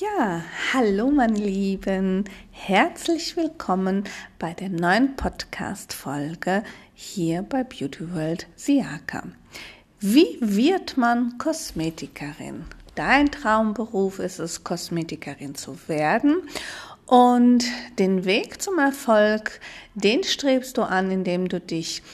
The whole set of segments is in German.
Ja, hallo meine Lieben, herzlich willkommen bei der neuen Podcast-Folge hier bei Beauty World Siaka. Wie wird man Kosmetikerin? Dein Traumberuf ist es, Kosmetikerin zu werden. Und den Weg zum Erfolg, den strebst du an, indem du dich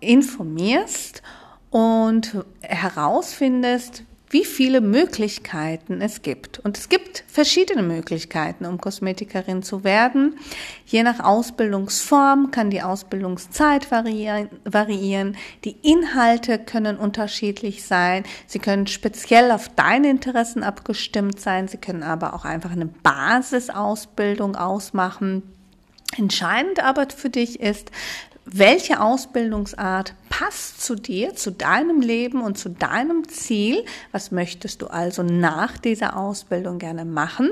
informierst und herausfindest, wie viele Möglichkeiten es gibt. Und es gibt verschiedene Möglichkeiten, um Kosmetikerin zu werden. Je nach Ausbildungsform kann die Ausbildungszeit variieren. Die Inhalte können unterschiedlich sein. Sie können speziell auf deine Interessen abgestimmt sein. Sie können aber auch einfach eine Basisausbildung ausmachen. Entscheidend aber für dich ist, welche Ausbildungsart passt zu dir, zu deinem Leben und zu deinem Ziel? Was möchtest du also nach dieser Ausbildung gerne machen?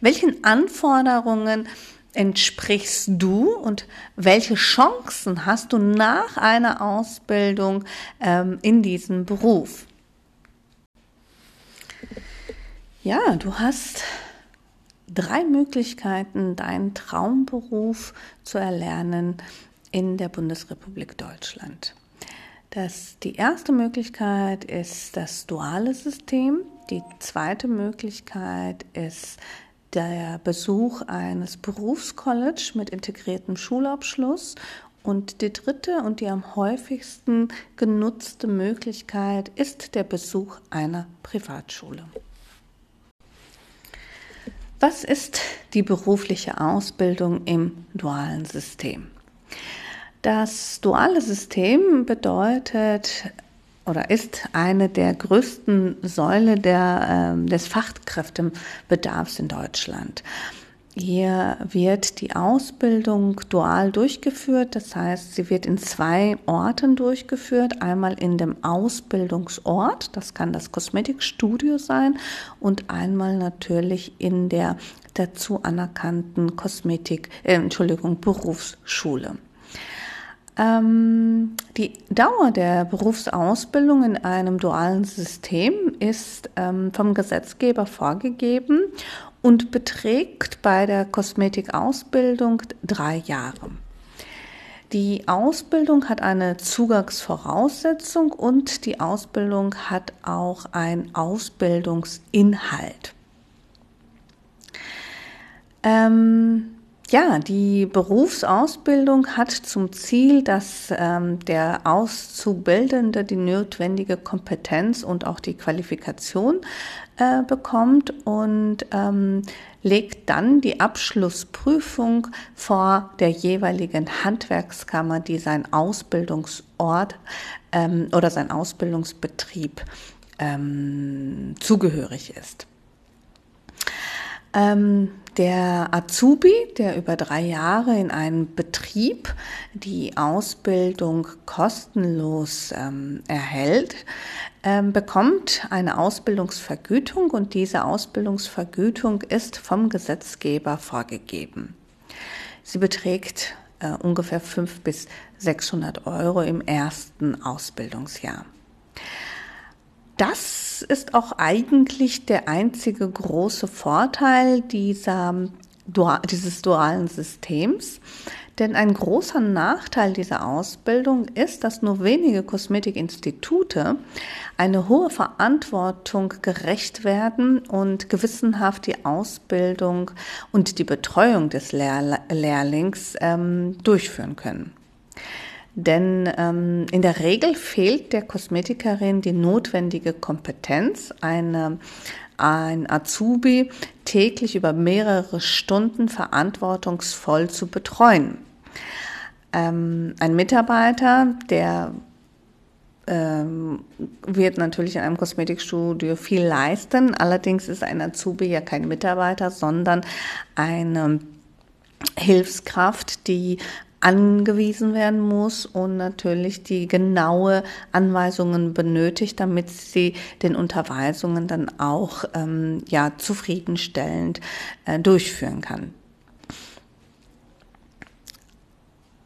Welchen Anforderungen entsprichst du und welche Chancen hast du nach einer Ausbildung ähm, in diesem Beruf? Ja, du hast drei Möglichkeiten, deinen Traumberuf zu erlernen in der Bundesrepublik Deutschland. Das, die erste Möglichkeit ist das duale System. Die zweite Möglichkeit ist der Besuch eines Berufscollege mit integriertem Schulabschluss. Und die dritte und die am häufigsten genutzte Möglichkeit ist der Besuch einer Privatschule. Was ist die berufliche Ausbildung im dualen System? Das duale System bedeutet oder ist eine der größten Säule der, äh, des Fachkräftebedarfs in Deutschland. Hier wird die Ausbildung dual durchgeführt, das heißt, sie wird in zwei Orten durchgeführt. Einmal in dem Ausbildungsort, das kann das Kosmetikstudio sein, und einmal natürlich in der dazu anerkannten Kosmetik, äh, Entschuldigung, Berufsschule. Ähm, die Dauer der Berufsausbildung in einem dualen System ist ähm, vom Gesetzgeber vorgegeben und beträgt bei der Kosmetikausbildung drei Jahre. Die Ausbildung hat eine Zugangsvoraussetzung und die Ausbildung hat auch einen Ausbildungsinhalt. Ähm, ja, die Berufsausbildung hat zum Ziel, dass ähm, der Auszubildende die notwendige Kompetenz und auch die Qualifikation äh, bekommt und ähm, legt dann die Abschlussprüfung vor der jeweiligen Handwerkskammer, die sein Ausbildungsort ähm, oder sein Ausbildungsbetrieb ähm, zugehörig ist. Ähm, der Azubi, der über drei Jahre in einem Betrieb die Ausbildung kostenlos ähm, erhält, ähm, bekommt eine Ausbildungsvergütung und diese Ausbildungsvergütung ist vom Gesetzgeber vorgegeben. Sie beträgt äh, ungefähr 500 bis 600 Euro im ersten Ausbildungsjahr. Das ist auch eigentlich der einzige große Vorteil dieser, dieses dualen Systems. Denn ein großer Nachteil dieser Ausbildung ist, dass nur wenige Kosmetikinstitute eine hohe Verantwortung gerecht werden und gewissenhaft die Ausbildung und die Betreuung des Lehr Lehrlings ähm, durchführen können. Denn ähm, in der Regel fehlt der Kosmetikerin die notwendige Kompetenz, eine, ein Azubi täglich über mehrere Stunden verantwortungsvoll zu betreuen. Ähm, ein Mitarbeiter, der ähm, wird natürlich in einem Kosmetikstudio viel leisten. Allerdings ist ein Azubi ja kein Mitarbeiter, sondern eine Hilfskraft, die angewiesen werden muss und natürlich die genaue Anweisungen benötigt, damit sie den Unterweisungen dann auch ähm, ja zufriedenstellend äh, durchführen kann.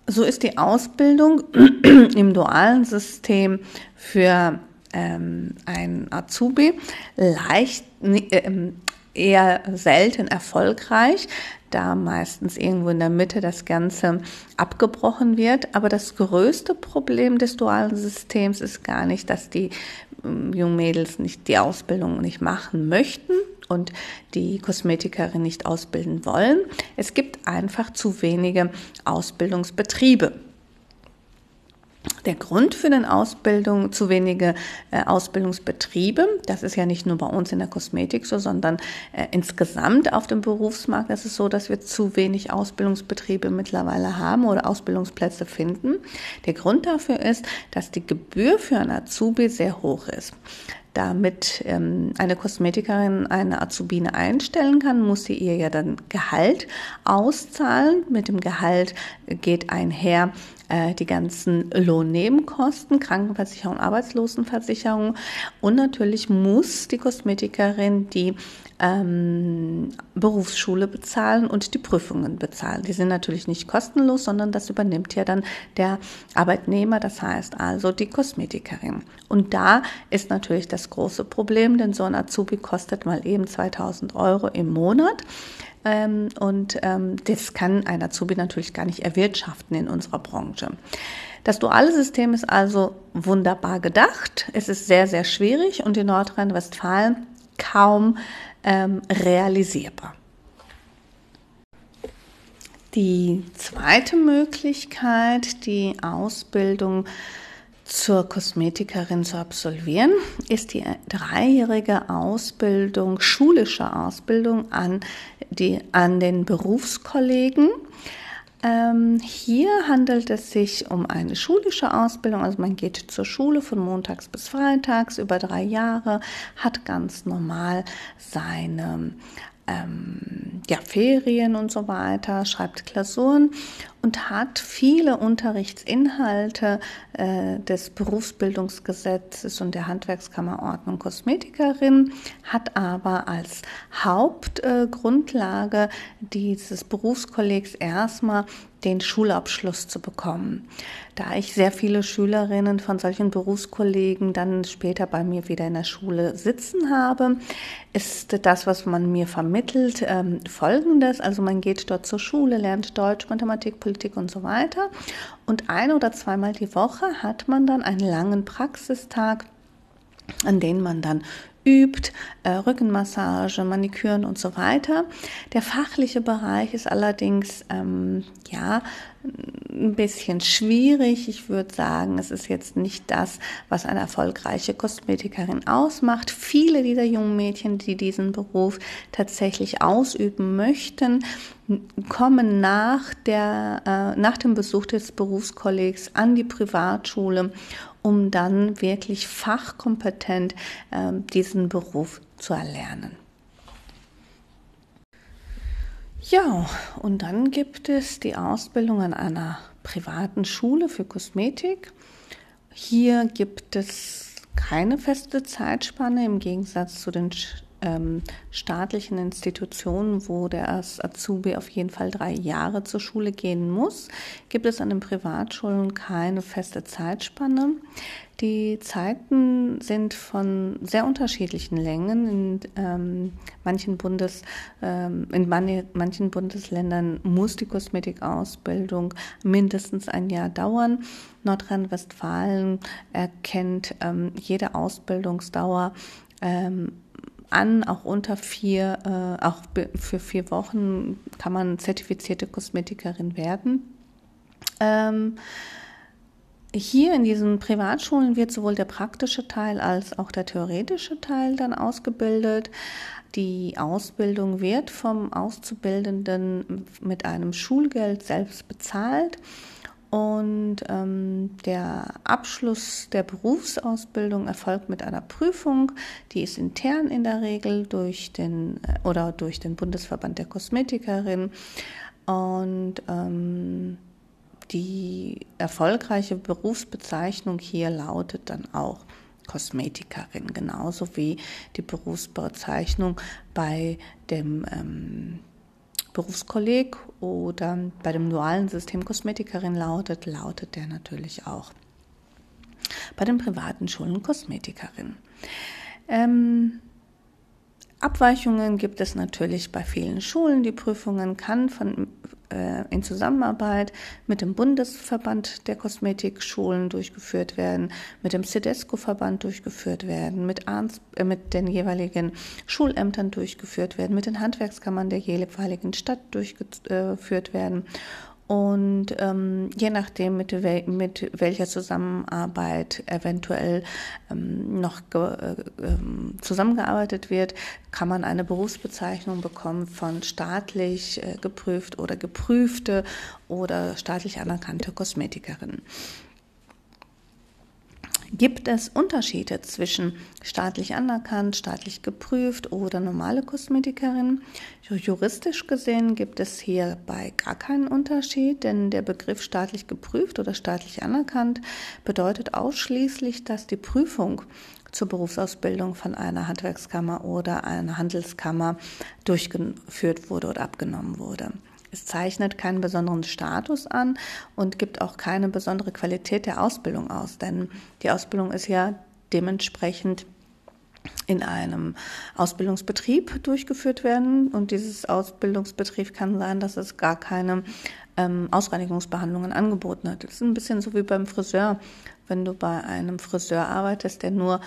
So ist die Ausbildung im dualen System für ähm, ein Azubi leicht, äh, eher selten erfolgreich, da meistens irgendwo in der Mitte das Ganze abgebrochen wird. Aber das größte Problem des dualen Systems ist gar nicht, dass die ähm, jungen Mädels nicht die Ausbildung nicht machen möchten und die Kosmetikerin nicht ausbilden wollen. Es gibt einfach zu wenige Ausbildungsbetriebe. Der Grund für den Ausbildung, zu wenige äh, Ausbildungsbetriebe, das ist ja nicht nur bei uns in der Kosmetik so, sondern äh, insgesamt auf dem Berufsmarkt ist es so, dass wir zu wenig Ausbildungsbetriebe mittlerweile haben oder Ausbildungsplätze finden. Der Grund dafür ist, dass die Gebühr für ein Azubi sehr hoch ist. Damit ähm, eine Kosmetikerin eine Azubine einstellen kann, muss sie ihr ja dann Gehalt auszahlen. Mit dem Gehalt geht einher äh, die ganzen Lohnnebenkosten, Krankenversicherung, Arbeitslosenversicherung und natürlich muss die Kosmetikerin die ähm, Berufsschule bezahlen und die Prüfungen bezahlen. Die sind natürlich nicht kostenlos, sondern das übernimmt ja dann der Arbeitnehmer, das heißt also die Kosmetikerin. Und da ist natürlich das große Problem, denn so ein Azubi kostet mal eben 2000 Euro im Monat. Ähm, und ähm, das kann ein Azubi natürlich gar nicht erwirtschaften in unserer Branche. Das duale System ist also wunderbar gedacht. Es ist sehr, sehr schwierig und in Nordrhein-Westfalen kaum ähm, realisierbar. Die zweite Möglichkeit, die Ausbildung zur Kosmetikerin zu absolvieren, ist die dreijährige Ausbildung, schulische Ausbildung an, die, an den Berufskollegen. Ähm, hier handelt es sich um eine schulische Ausbildung, also man geht zur Schule von montags bis freitags über drei Jahre, hat ganz normal seine ähm, ja, Ferien und so weiter, schreibt Klausuren und hat viele Unterrichtsinhalte äh, des Berufsbildungsgesetzes und der Handwerkskammerordnung Kosmetikerin, hat aber als Hauptgrundlage äh, dieses Berufskollegs erstmal den Schulabschluss zu bekommen. Da ich sehr viele Schülerinnen von solchen Berufskollegen dann später bei mir wieder in der Schule sitzen habe, ist das, was man mir vermittelt, ähm, folgendes. Also man geht dort zur Schule, lernt Deutsch, Mathematik, Politik und so weiter. Und ein oder zweimal die Woche hat man dann einen langen Praxistag an denen man dann übt, äh, Rückenmassage, Maniküren und so weiter. Der fachliche Bereich ist allerdings ähm, ja ein bisschen schwierig. Ich würde sagen, es ist jetzt nicht das, was eine erfolgreiche Kosmetikerin ausmacht. Viele dieser jungen Mädchen, die diesen Beruf tatsächlich ausüben möchten, kommen nach, der, äh, nach dem Besuch des Berufskollegs an die Privatschule um dann wirklich fachkompetent äh, diesen Beruf zu erlernen. Ja, und dann gibt es die Ausbildung an einer privaten Schule für Kosmetik. Hier gibt es keine feste Zeitspanne im Gegensatz zu den ähm, staatlichen Institutionen, wo der Azubi auf jeden Fall drei Jahre zur Schule gehen muss, gibt es an den Privatschulen keine feste Zeitspanne. Die Zeiten sind von sehr unterschiedlichen Längen. In, ähm, manchen, Bundes, ähm, in manchen Bundesländern muss die Kosmetikausbildung mindestens ein Jahr dauern. Nordrhein-Westfalen erkennt ähm, jede Ausbildungsdauer ähm, an, auch unter vier, äh, auch für vier Wochen kann man zertifizierte Kosmetikerin werden. Ähm, hier in diesen Privatschulen wird sowohl der praktische Teil als auch der theoretische Teil dann ausgebildet. Die Ausbildung wird vom Auszubildenden mit einem Schulgeld selbst bezahlt und ähm, der Abschluss der Berufsausbildung erfolgt mit einer Prüfung, die ist intern in der Regel durch den äh, oder durch den Bundesverband der Kosmetikerin. Und ähm, die erfolgreiche Berufsbezeichnung hier lautet dann auch Kosmetikerin, genauso wie die Berufsbezeichnung bei dem ähm, Berufskolleg oder bei dem dualen System Kosmetikerin lautet, lautet der natürlich auch. Bei den privaten Schulen Kosmetikerin. Ähm, Abweichungen gibt es natürlich bei vielen Schulen. Die Prüfungen kann von, äh, in Zusammenarbeit mit dem Bundesverband der Kosmetikschulen durchgeführt werden, mit dem CEDESCO-Verband durchgeführt werden, mit, Arns, äh, mit den jeweiligen Schulämtern durchgeführt werden, mit den Handwerkskammern der jeweiligen Stadt durchgeführt werden und ähm, je nachdem, mit, wel mit welcher Zusammenarbeit eventuell ähm, noch äh, ähm, zusammengearbeitet wird, kann man eine Berufsbezeichnung bekommen von staatlich äh, geprüft oder geprüfte oder staatlich anerkannte Kosmetikerin. Gibt es Unterschiede zwischen staatlich anerkannt, staatlich geprüft oder normale Kosmetikerin? Juristisch gesehen gibt es hierbei gar keinen Unterschied, denn der Begriff staatlich geprüft oder staatlich anerkannt bedeutet ausschließlich, dass die Prüfung zur Berufsausbildung von einer Handwerkskammer oder einer Handelskammer durchgeführt wurde oder abgenommen wurde. Es zeichnet keinen besonderen Status an und gibt auch keine besondere Qualität der Ausbildung aus, denn die Ausbildung ist ja dementsprechend in einem Ausbildungsbetrieb durchgeführt werden und dieses Ausbildungsbetrieb kann sein, dass es gar keine ähm, Ausreinigungsbehandlungen angeboten hat. Das ist ein bisschen so wie beim Friseur. Wenn du bei einem Friseur arbeitest, der nur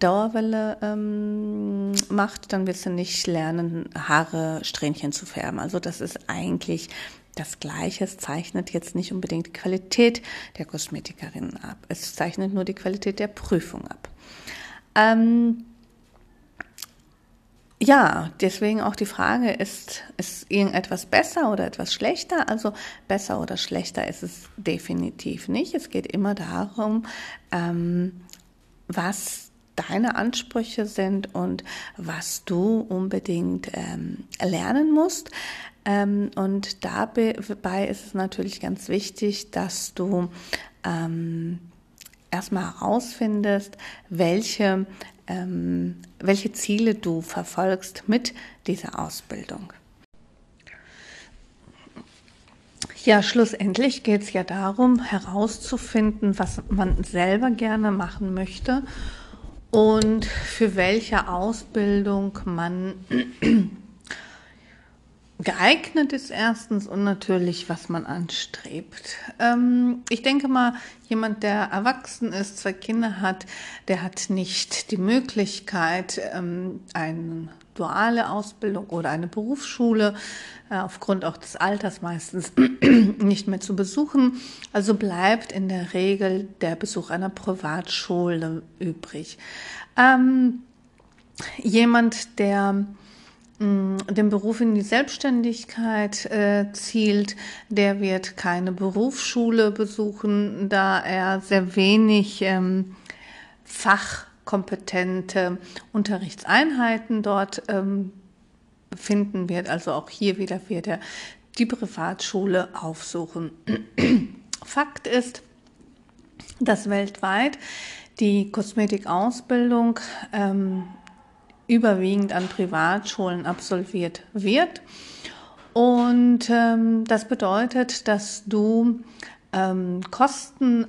Dauerwelle ähm, macht, dann wirst du nicht lernen, Haare, Strähnchen zu färben. Also das ist eigentlich das Gleiche. Es zeichnet jetzt nicht unbedingt die Qualität der Kosmetikerin ab. Es zeichnet nur die Qualität der Prüfung ab. Ähm, ja, deswegen auch die Frage, ist, ist irgendetwas besser oder etwas schlechter? Also besser oder schlechter ist es definitiv nicht. Es geht immer darum, ähm, was deine Ansprüche sind und was du unbedingt ähm, lernen musst. Ähm, und dabei ist es natürlich ganz wichtig, dass du ähm, erstmal herausfindest, welche, ähm, welche Ziele du verfolgst mit dieser Ausbildung. Ja, schlussendlich geht es ja darum, herauszufinden, was man selber gerne machen möchte und für welche Ausbildung man geeignet ist erstens und natürlich, was man anstrebt. Ähm, ich denke mal, jemand, der erwachsen ist, zwei Kinder hat, der hat nicht die Möglichkeit, ähm, eine duale Ausbildung oder eine Berufsschule äh, aufgrund auch des Alters meistens nicht mehr zu besuchen. Also bleibt in der Regel der Besuch einer Privatschule übrig. Ähm, jemand, der Mm, den Beruf in die Selbstständigkeit äh, zielt, der wird keine Berufsschule besuchen, da er sehr wenig ähm, fachkompetente Unterrichtseinheiten dort ähm, finden wird. Also auch hier wieder wird er die Privatschule aufsuchen. Fakt ist, dass weltweit die Kosmetikausbildung ähm, überwiegend an Privatschulen absolviert wird. Und ähm, das bedeutet, dass du ähm, Kosten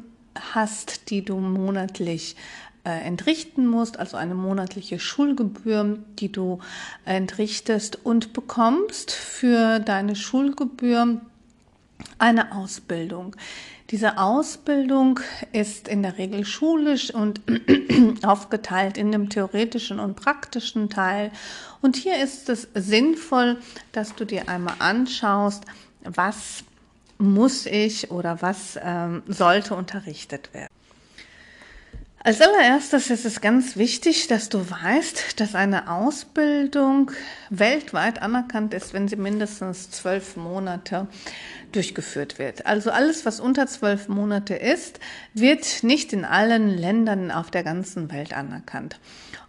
hast, die du monatlich äh, entrichten musst, also eine monatliche Schulgebühr, die du entrichtest und bekommst für deine Schulgebühr eine Ausbildung. Diese Ausbildung ist in der Regel schulisch und aufgeteilt in dem theoretischen und praktischen Teil. Und hier ist es sinnvoll, dass du dir einmal anschaust, was muss ich oder was ähm, sollte unterrichtet werden. Als allererstes ist es ganz wichtig, dass du weißt, dass eine Ausbildung weltweit anerkannt ist, wenn sie mindestens zwölf Monate durchgeführt wird. Also alles, was unter zwölf Monate ist, wird nicht in allen Ländern auf der ganzen Welt anerkannt.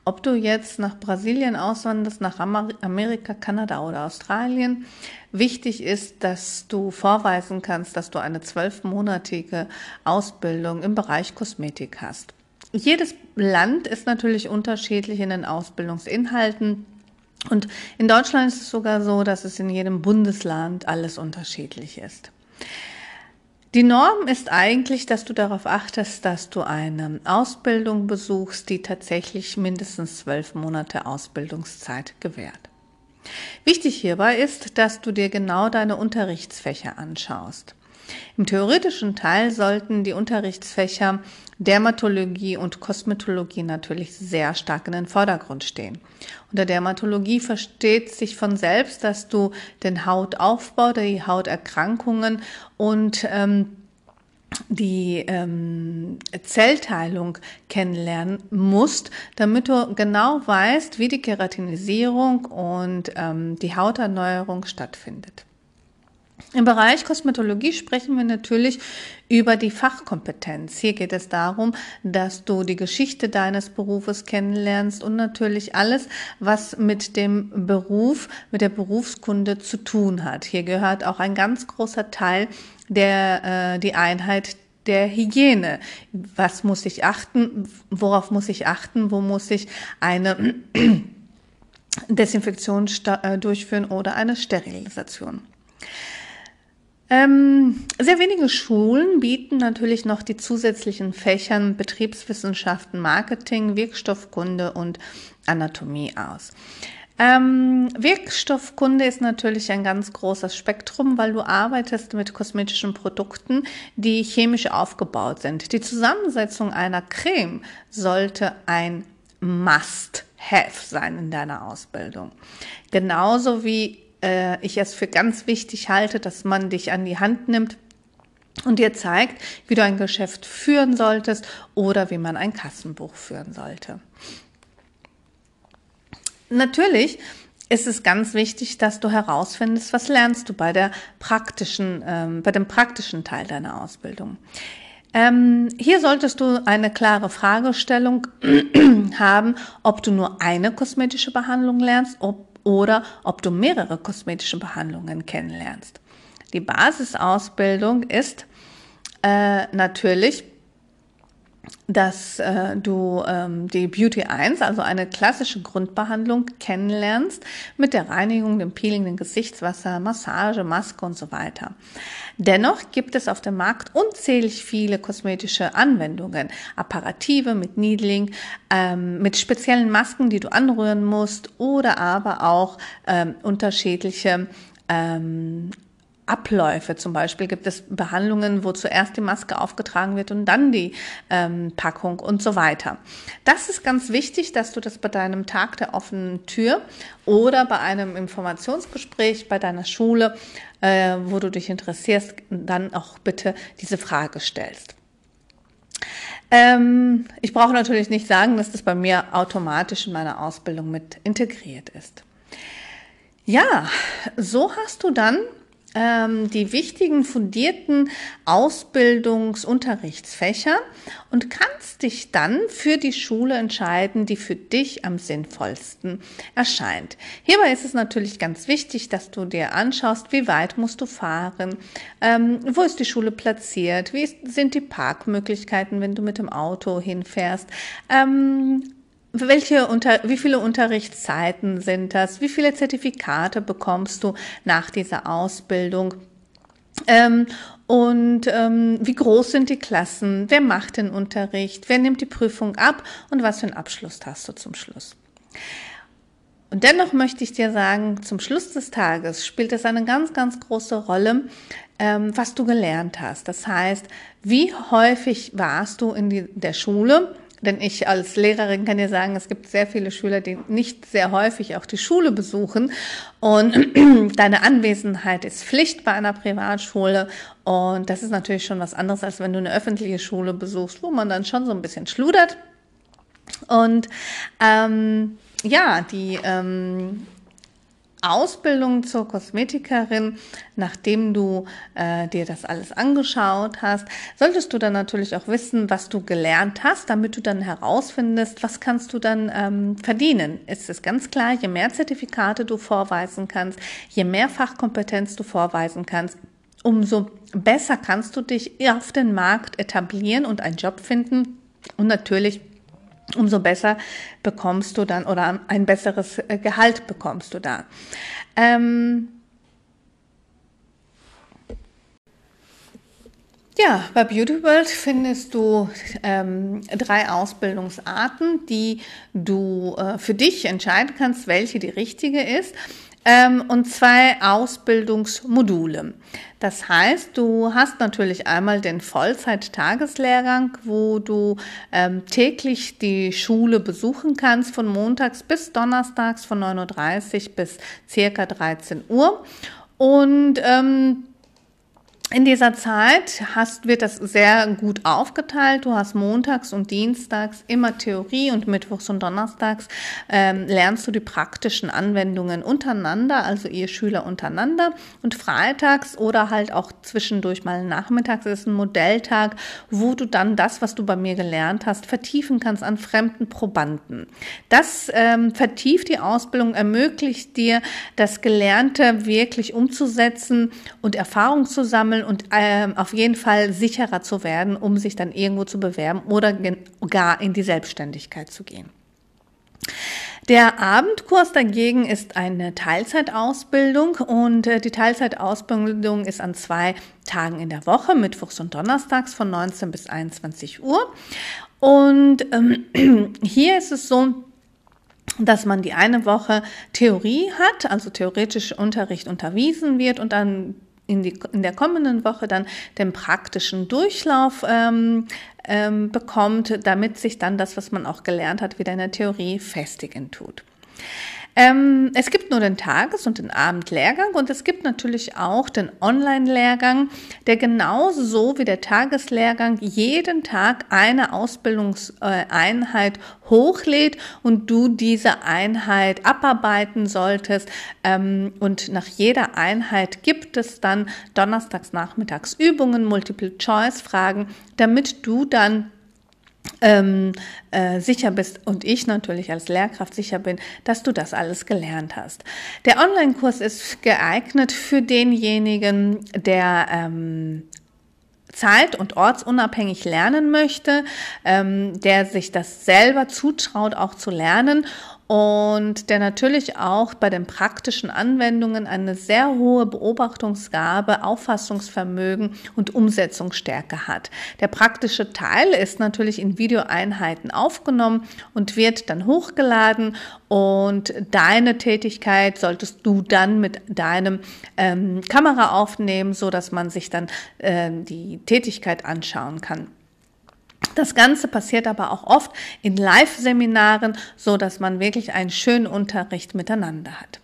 Ob du jetzt nach Brasilien auswanderst, nach Amerika, Kanada oder Australien, wichtig ist, dass du vorweisen kannst, dass du eine zwölfmonatige Ausbildung im Bereich Kosmetik hast. Jedes Land ist natürlich unterschiedlich in den Ausbildungsinhalten. Und in Deutschland ist es sogar so, dass es in jedem Bundesland alles unterschiedlich ist. Die Norm ist eigentlich, dass du darauf achtest, dass du eine Ausbildung besuchst, die tatsächlich mindestens zwölf Monate Ausbildungszeit gewährt. Wichtig hierbei ist, dass du dir genau deine Unterrichtsfächer anschaust. Im theoretischen Teil sollten die Unterrichtsfächer Dermatologie und Kosmetologie natürlich sehr stark in den Vordergrund stehen. Unter Dermatologie versteht sich von selbst, dass du den Hautaufbau, die Hauterkrankungen und ähm, die ähm, Zellteilung kennenlernen musst, damit du genau weißt, wie die Keratinisierung und ähm, die Hauterneuerung stattfindet. Im Bereich Kosmetologie sprechen wir natürlich über die Fachkompetenz. Hier geht es darum, dass du die Geschichte deines Berufes kennenlernst und natürlich alles, was mit dem Beruf, mit der Berufskunde zu tun hat. Hier gehört auch ein ganz großer Teil der, äh, die Einheit der Hygiene. Was muss ich achten? Worauf muss ich achten? Wo muss ich eine Desinfektion äh, durchführen oder eine Sterilisation? Ähm, sehr wenige Schulen bieten natürlich noch die zusätzlichen Fächern Betriebswissenschaften, Marketing, Wirkstoffkunde und Anatomie aus. Ähm, Wirkstoffkunde ist natürlich ein ganz großes Spektrum, weil du arbeitest mit kosmetischen Produkten, die chemisch aufgebaut sind. Die Zusammensetzung einer Creme sollte ein Must-Have sein in deiner Ausbildung. Genauso wie äh, ich es für ganz wichtig halte, dass man dich an die Hand nimmt und dir zeigt, wie du ein Geschäft führen solltest oder wie man ein Kassenbuch führen sollte. Natürlich ist es ganz wichtig, dass du herausfindest, was lernst du bei der praktischen, ähm, bei dem praktischen Teil deiner Ausbildung. Ähm, hier solltest du eine klare Fragestellung haben, ob du nur eine kosmetische Behandlung lernst, ob oder ob du mehrere kosmetische Behandlungen kennenlernst. Die Basisausbildung ist äh, natürlich dass äh, du ähm, die Beauty 1, also eine klassische Grundbehandlung, kennenlernst mit der Reinigung, dem Peeling, dem Gesichtswasser, Massage, Maske und so weiter. Dennoch gibt es auf dem Markt unzählig viele kosmetische Anwendungen, Apparative mit Needling, ähm, mit speziellen Masken, die du anrühren musst oder aber auch ähm, unterschiedliche ähm, Abläufe. Zum Beispiel gibt es Behandlungen, wo zuerst die Maske aufgetragen wird und dann die ähm, Packung und so weiter. Das ist ganz wichtig, dass du das bei deinem Tag der offenen Tür oder bei einem Informationsgespräch bei deiner Schule, äh, wo du dich interessierst, dann auch bitte diese Frage stellst. Ähm, ich brauche natürlich nicht sagen, dass das bei mir automatisch in meiner Ausbildung mit integriert ist. Ja, so hast du dann die wichtigen fundierten Ausbildungsunterrichtsfächer und kannst dich dann für die Schule entscheiden, die für dich am sinnvollsten erscheint. Hierbei ist es natürlich ganz wichtig, dass du dir anschaust, wie weit musst du fahren, ähm, wo ist die Schule platziert, wie sind die Parkmöglichkeiten, wenn du mit dem Auto hinfährst. Ähm, welche unter, wie viele Unterrichtszeiten sind das? Wie viele Zertifikate bekommst du nach dieser Ausbildung? Ähm, und ähm, wie groß sind die Klassen? Wer macht den Unterricht? Wer nimmt die Prüfung ab? Und was für einen Abschluss hast du zum Schluss? Und dennoch möchte ich dir sagen, zum Schluss des Tages spielt es eine ganz, ganz große Rolle, ähm, was du gelernt hast. Das heißt, wie häufig warst du in die, der Schule? Denn ich als Lehrerin kann dir sagen, es gibt sehr viele Schüler, die nicht sehr häufig auch die Schule besuchen. Und deine Anwesenheit ist Pflicht bei einer Privatschule. Und das ist natürlich schon was anderes, als wenn du eine öffentliche Schule besuchst, wo man dann schon so ein bisschen schludert. Und ähm, ja, die ähm, Ausbildung zur Kosmetikerin, nachdem du äh, dir das alles angeschaut hast, solltest du dann natürlich auch wissen, was du gelernt hast, damit du dann herausfindest, was kannst du dann ähm, verdienen. Es ist ganz klar, je mehr Zertifikate du vorweisen kannst, je mehr Fachkompetenz du vorweisen kannst, umso besser kannst du dich auf den Markt etablieren und einen Job finden und natürlich umso besser bekommst du dann oder ein besseres äh, Gehalt bekommst du da. Ähm Ja, bei Beauty World findest du ähm, drei Ausbildungsarten, die du äh, für dich entscheiden kannst, welche die richtige ist ähm, und zwei Ausbildungsmodule. Das heißt, du hast natürlich einmal den Vollzeit-Tageslehrgang, wo du ähm, täglich die Schule besuchen kannst, von montags bis donnerstags von 9.30 Uhr bis circa 13 Uhr. Und ähm, in dieser Zeit hast, wird das sehr gut aufgeteilt. Du hast montags und dienstags immer Theorie und mittwochs und donnerstags ähm, lernst du die praktischen Anwendungen untereinander, also ihr Schüler untereinander. Und freitags oder halt auch zwischendurch mal nachmittags ist ein Modelltag, wo du dann das, was du bei mir gelernt hast, vertiefen kannst an fremden Probanden. Das ähm, vertieft die Ausbildung, ermöglicht dir, das Gelernte wirklich umzusetzen und Erfahrung zu sammeln und ähm, auf jeden Fall sicherer zu werden, um sich dann irgendwo zu bewerben oder gar in die Selbstständigkeit zu gehen. Der Abendkurs dagegen ist eine Teilzeitausbildung und äh, die Teilzeitausbildung ist an zwei Tagen in der Woche, Mittwochs und Donnerstags von 19 bis 21 Uhr. Und ähm, hier ist es so, dass man die eine Woche Theorie hat, also theoretisch Unterricht unterwiesen wird und dann in, die, in der kommenden Woche dann den praktischen Durchlauf ähm, ähm, bekommt, damit sich dann das, was man auch gelernt hat, wieder in der Theorie festigen tut. Ähm, es gibt nur den Tages- und den Abendlehrgang und es gibt natürlich auch den Online-Lehrgang, der genauso wie der Tageslehrgang jeden Tag eine Ausbildungseinheit hochlädt und du diese Einheit abarbeiten solltest. Ähm, und nach jeder Einheit gibt es dann donnerstags nachmittags Übungen, Multiple-Choice-Fragen, damit du dann ähm, äh, sicher bist und ich natürlich als Lehrkraft sicher bin, dass du das alles gelernt hast. Der Online-Kurs ist geeignet für denjenigen, der ähm, zeit- und ortsunabhängig lernen möchte, ähm, der sich das selber zutraut, auch zu lernen und der natürlich auch bei den praktischen Anwendungen eine sehr hohe Beobachtungsgabe, Auffassungsvermögen und Umsetzungsstärke hat. Der praktische Teil ist natürlich in Videoeinheiten aufgenommen und wird dann hochgeladen und deine Tätigkeit solltest du dann mit deinem ähm, Kamera aufnehmen, so dass man sich dann äh, die Tätigkeit anschauen kann. Das Ganze passiert aber auch oft in Live-Seminaren, so dass man wirklich einen schönen Unterricht miteinander hat.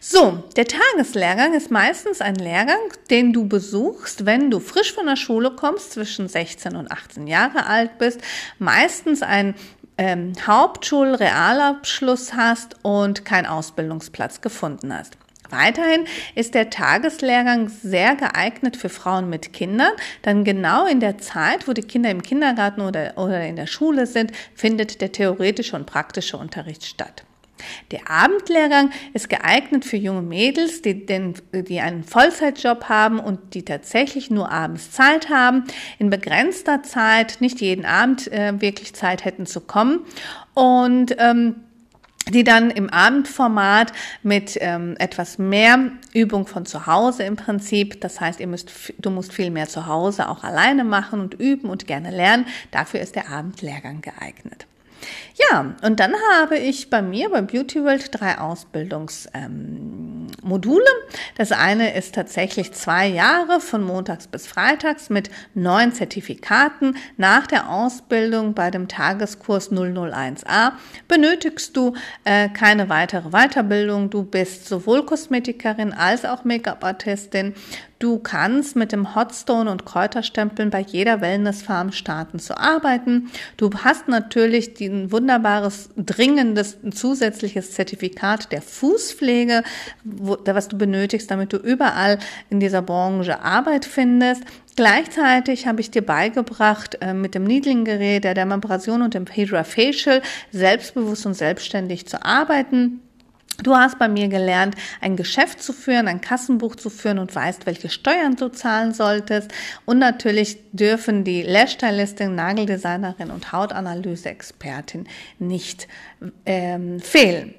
So, der Tageslehrgang ist meistens ein Lehrgang, den du besuchst, wenn du frisch von der Schule kommst, zwischen 16 und 18 Jahre alt bist, meistens ein ähm, Hauptschul-Realabschluss hast und keinen Ausbildungsplatz gefunden hast. Weiterhin ist der Tageslehrgang sehr geeignet für Frauen mit Kindern, dann genau in der Zeit, wo die Kinder im Kindergarten oder, oder in der Schule sind, findet der theoretische und praktische Unterricht statt. Der Abendlehrgang ist geeignet für junge Mädels, die, den, die einen Vollzeitjob haben und die tatsächlich nur abends Zeit haben, in begrenzter Zeit, nicht jeden Abend äh, wirklich Zeit hätten zu kommen. Und ähm, die dann im Abendformat mit ähm, etwas mehr Übung von zu Hause im Prinzip, das heißt, ihr müsst, du musst viel mehr zu Hause auch alleine machen und üben und gerne lernen. Dafür ist der Abendlehrgang geeignet. Ja, und dann habe ich bei mir bei Beauty World drei Ausbildungsmodule. Ähm, das eine ist tatsächlich zwei Jahre von montags bis freitags mit neun Zertifikaten. Nach der Ausbildung bei dem Tageskurs 001a benötigst du äh, keine weitere Weiterbildung. Du bist sowohl Kosmetikerin als auch Make-up-Artistin. Du kannst mit dem Hotstone und Kräuterstempeln bei jeder Wellnessfarm starten zu arbeiten. Du hast natürlich ein wunderbares, dringendes zusätzliches Zertifikat der Fußpflege, wo, was du benötigst, damit du überall in dieser Branche Arbeit findest. Gleichzeitig habe ich dir beigebracht, äh, mit dem Needling-Gerät, der Dermabrasion und dem Hydra Facial selbstbewusst und selbstständig zu arbeiten. Du hast bei mir gelernt, ein Geschäft zu führen, ein Kassenbuch zu führen und weißt, welche Steuern du zahlen solltest. Und natürlich dürfen die Lashstylistin, Nageldesignerin und Hautanalyse-Expertin nicht ähm, fehlen.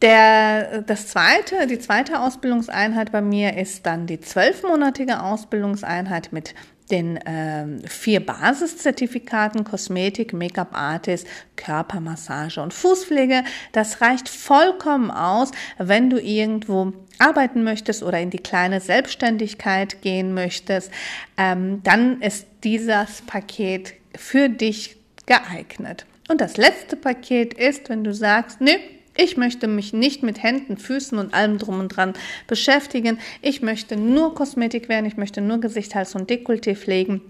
Der, das zweite, die zweite Ausbildungseinheit bei mir ist dann die zwölfmonatige Ausbildungseinheit mit den äh, vier Basiszertifikaten Kosmetik, Make-up Artist, Körpermassage und Fußpflege. Das reicht vollkommen aus, wenn du irgendwo arbeiten möchtest oder in die kleine Selbstständigkeit gehen möchtest. Ähm, dann ist dieses Paket für dich geeignet. Und das letzte Paket ist, wenn du sagst, nee, ich möchte mich nicht mit Händen, Füßen und allem drum und dran beschäftigen. Ich möchte nur Kosmetik werden. Ich möchte nur Gesicht, Hals und Dekolleté pflegen.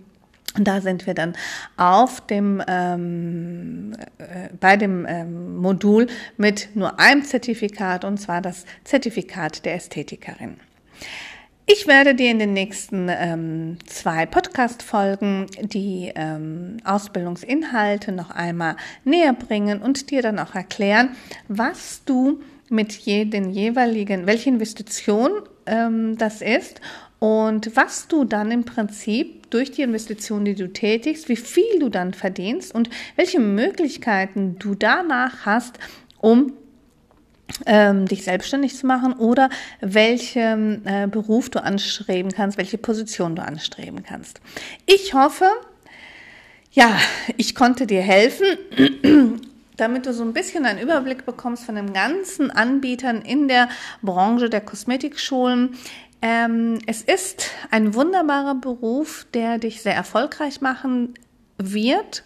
Und da sind wir dann auf dem, ähm, äh, bei dem ähm, Modul mit nur einem Zertifikat, und zwar das Zertifikat der Ästhetikerin. Ich werde dir in den nächsten ähm, zwei Podcast-Folgen die ähm, Ausbildungsinhalte noch einmal näher bringen und dir dann auch erklären, was du mit jedem jeweiligen, welche Investition ähm, das ist und was du dann im Prinzip durch die Investition, die du tätigst, wie viel du dann verdienst und welche Möglichkeiten du danach hast, um ähm, dich selbstständig zu machen oder welchen äh, Beruf du anstreben kannst, welche Position du anstreben kannst. Ich hoffe, ja, ich konnte dir helfen, damit du so ein bisschen einen Überblick bekommst von den ganzen Anbietern in der Branche der Kosmetikschulen. Ähm, es ist ein wunderbarer Beruf, der dich sehr erfolgreich machen wird,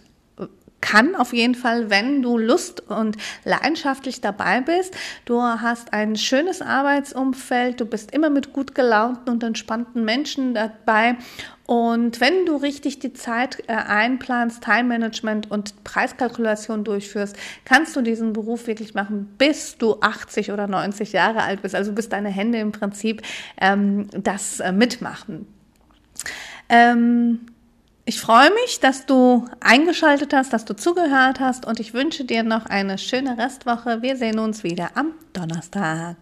kann auf jeden Fall, wenn du Lust und leidenschaftlich dabei bist. Du hast ein schönes Arbeitsumfeld, du bist immer mit gut gelaunten und entspannten Menschen dabei. Und wenn du richtig die Zeit äh, einplanst, Time Management und Preiskalkulation durchführst, kannst du diesen Beruf wirklich machen, bis du 80 oder 90 Jahre alt bist. Also bis deine Hände im Prinzip ähm, das äh, mitmachen. Ähm, ich freue mich, dass du eingeschaltet hast, dass du zugehört hast und ich wünsche dir noch eine schöne Restwoche. Wir sehen uns wieder am Donnerstag.